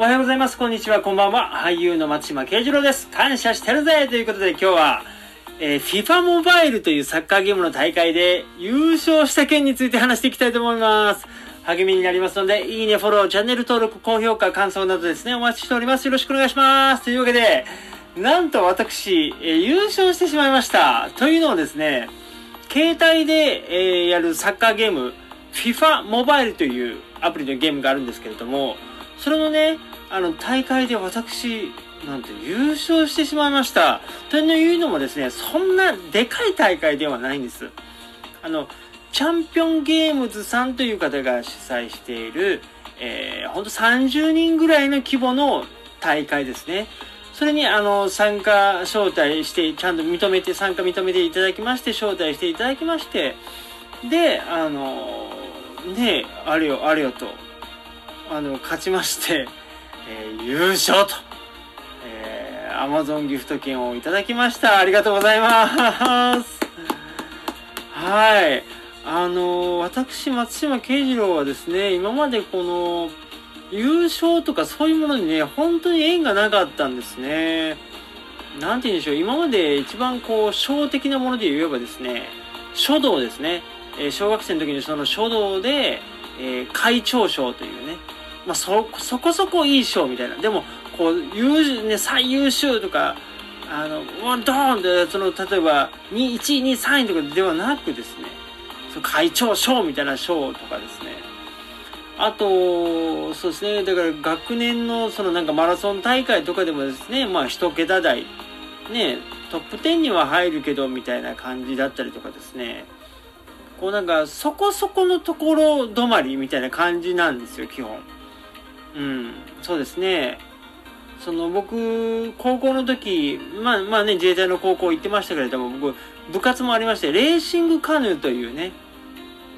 おはようございます。こんにちは。こんばんは。俳優の松島慶次郎です。感謝してるぜということで今日は、えー、FIFA モバイルというサッカーゲームの大会で優勝した件について話していきたいと思います。励みになりますので、いいね、フォロー、チャンネル登録、高評価、感想などですね、お待ちしております。よろしくお願いします。というわけで、なんと私、えー、優勝してしまいました。というのをですね、携帯で、えー、やるサッカーゲーム、FIFA モバイルというアプリのゲームがあるんですけれども、それのね、あの、大会で私、なんて優勝してしまいました。というのもですね、そんなでかい大会ではないんです。あの、チャンピオンゲームズさんという方が主催している、えー、ほんと30人ぐらいの規模の大会ですね。それに、あの、参加招待して、ちゃんと認めて、参加認めていただきまして、招待していただきまして、で、あの、ねあれよ、あれよと、あの、勝ちまして、えー、優勝と、えー、Amazon ギフト券をいただきました。ありがとうございます。はい。あの、私、松島慶次郎はですね、今までこの、優勝とかそういうものにね、本当に縁がなかったんですね。なんて言うんでしょう、今まで一番こう、小的なもので言えばですね、書道ですね。えー、小学生の時にその書道で、えー、会長賞というね、まあ、そ、そこそこいい賞みたいな。でも、こう、優、ね、最優秀とか、あの、ドーンって、その、例えば、1位、2位、3位とかではなくですね、その会長賞みたいな賞とかですね。あと、そうですね、だから学年のそのなんかマラソン大会とかでもですね、まあ一桁台、ね、トップ10には入るけどみたいな感じだったりとかですね、こうなんかそこそこのところ止まりみたいな感じなんですよ、基本。うん、そうですね。その僕、高校の時、まあまあね、自衛隊の高校行ってましたけれども、僕、部活もありまして、レーシングカヌーというね、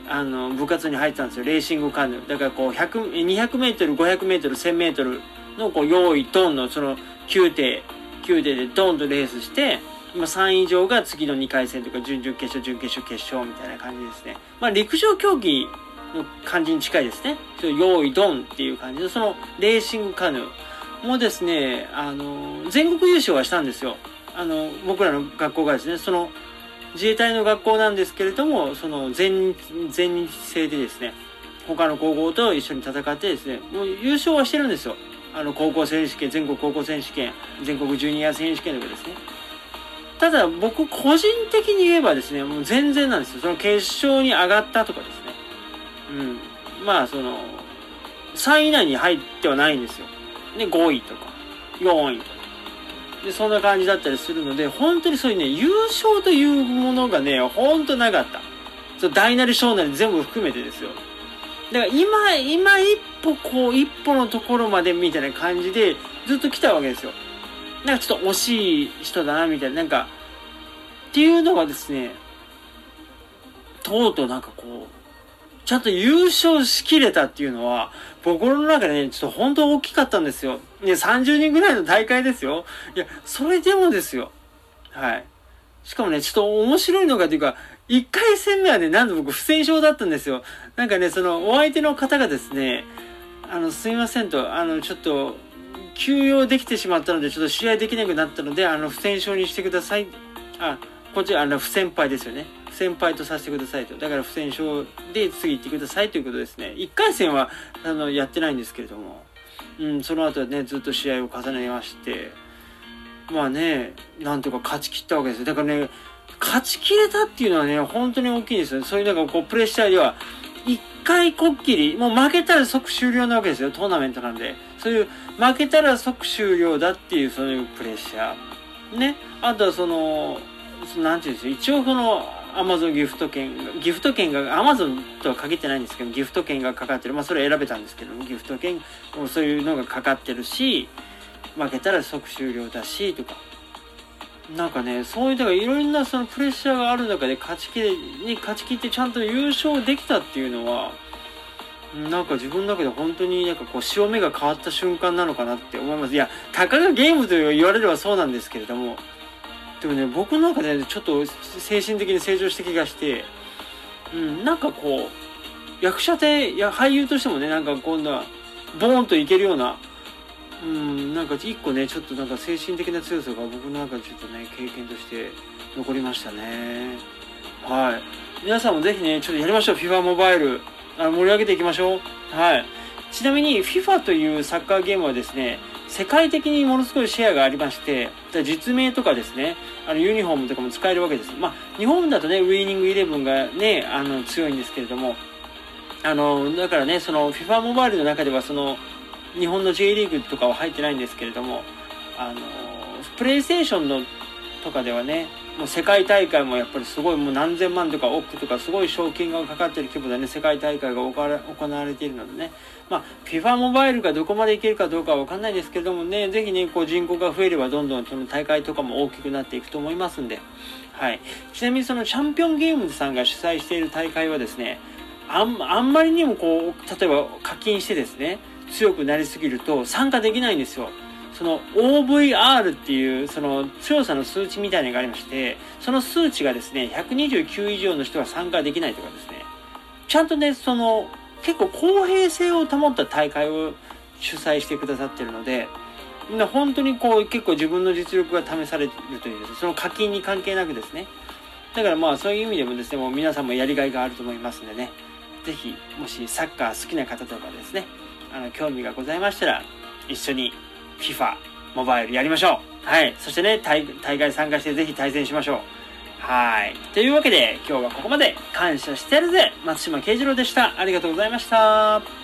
あの、部活に入ってたんですよ、レーシングカヌー。だからこう、100、200メートル、500メートル、1000メートルのこう、用意ドンの、その、9艇、9艇でドンとレースして、今3位以上が次の2回戦とか、準々決勝、準決勝、決勝みたいな感じですね。まあ、陸上競技の感じに近いですね。用意ドンっていう感じで、そのレーシングカヌーもですね、あの、全国優勝はしたんですよ。あの、僕らの学校がですね、その、自衛隊の学校なんですけれども、その全、全日制でですね、他の高校と一緒に戦ってですね、もう優勝はしてるんですよ。あの、高校選手権、全国高校選手権、全国ジュニア選手権とかですね。ただ僕個人的に言えばですね、もう全然なんですよ。その決勝に上がったとかですね。うん。まあ、その、3位以内に入ってはないんですよ。で、5位とか、4位とか。で、そんな感じだったりするので、本当にそういうね、優勝というものがね、本当なかった。そ、大なり小なり全部含めてですよ。だから今、今一歩こう、一歩のところまでみたいな感じで、ずっと来たわけですよ。なんかちょっと惜しい人だな、みたいな、なんか、っていうのがですね、とうとうなんかこう、ちゃんと優勝しきれたっていうのは、心の中でね、ちょっと本当大きかったんですよ。ね、30人ぐらいの大会ですよ。いや、それでもですよ。はい。しかもね、ちょっと面白いのがというか、1回戦目はね、なんと僕不戦勝だったんですよ。なんかね、その、お相手の方がですね、あの、すみませんと、あの、ちょっと、休養できてしまったので、ちょっと試合できなくなったので、あの、不戦勝にしてください。あ、こっち、あの、不先輩ですよね。先輩とさせてくださいと。だから不戦勝で次行ってくださいということですね。1回戦は、あの、やってないんですけれども、うん、その後はね、ずっと試合を重ねまして、まあね、なんとか勝ち切ったわけですだからね、勝ち切れたっていうのはね、本当に大きいんですよ。そういうなんかこう、プレッシャーでは、一回こっきり、もう負けたら即終了なわけですよ。トーナメントなんで。そういう、負けたら即終了だっていう、そういうプレッシャー。ね。あとはその、なんていうんですよ、一応この、アマゾンギフト券ギフト券が、アマゾンとは限ってないんですけど、ギフト券がかかってる。まあそれ選べたんですけどギフト券、そういうのがかかってるし、負けたら即終了だし、とか。なんかね、そういう、だからいろんなそのプレッシャーがある中で勝ち切れ、に勝ち切ってちゃんと優勝できたっていうのは、なんか自分の中で本当になんかこう潮目が変わった瞬間なのかなって思います。いや、たかがゲームと言われればそうなんですけれども、でもね、僕の中で、ね、ちょっと精神的に成長した気がして、うん、なんかこう、役者で、や俳優としてもね、なんか今度は、ボーンといけるような、うんなんか一個ねちょっとなんか精神的な強さが僕の中でちょっとね経験として残りましたね。はい。皆さんもぜひねちょっとやりましょう。FIFA モバイルあ盛り上げていきましょう。はい。ちなみに FIFA というサッカーゲームはですね世界的にものすごいシェアがありまして実名とかですねあのユニフォームとかも使えるわけです。まあ日本だとねウイニングイレブンがねあの強いんですけれどもあのだからねその FIFA モバイルの中ではその日本の J リーグとかは入ってないんですけれどもあのプレイステーションのとかではねもう世界大会もやっぱりすごいもう何千万とか億とかすごい賞金がかかってる規模でね世界大会が行われているのでね。まあ FIFA モバイルがどこまでいけるかどうかは分かんないですけどもねぜひねこう人口が増えればどんどんその大会とかも大きくなっていくと思いますんで。はい。ちなみにそのチャンピオンゲームズさんが主催している大会はですねあんあんまりにもこう例えば課金してですね強くなりすぎると参加できないんですよ。その OVR っていうその強さの数値みたいなのがありましてその数値がですね129以上の人は参加できないとかですね。ちゃんとねその結構公平性を保った大会を主催してくださってるので本当にこう結構自分の実力が試されるというその課金に関係なくですね。だからまあそういう意味でもですねもう皆さんもやりがいがあると思いますんでね。是非もしサッカー好きな方とかですねあの興味がございましたら一緒に FIFA モバイルやりましょう。はい。そしてね、大会参加してぜひ対戦しましょう。はい。というわけで、今日はここまで感謝してるぜ松島慶次郎でした。ありがとうございました。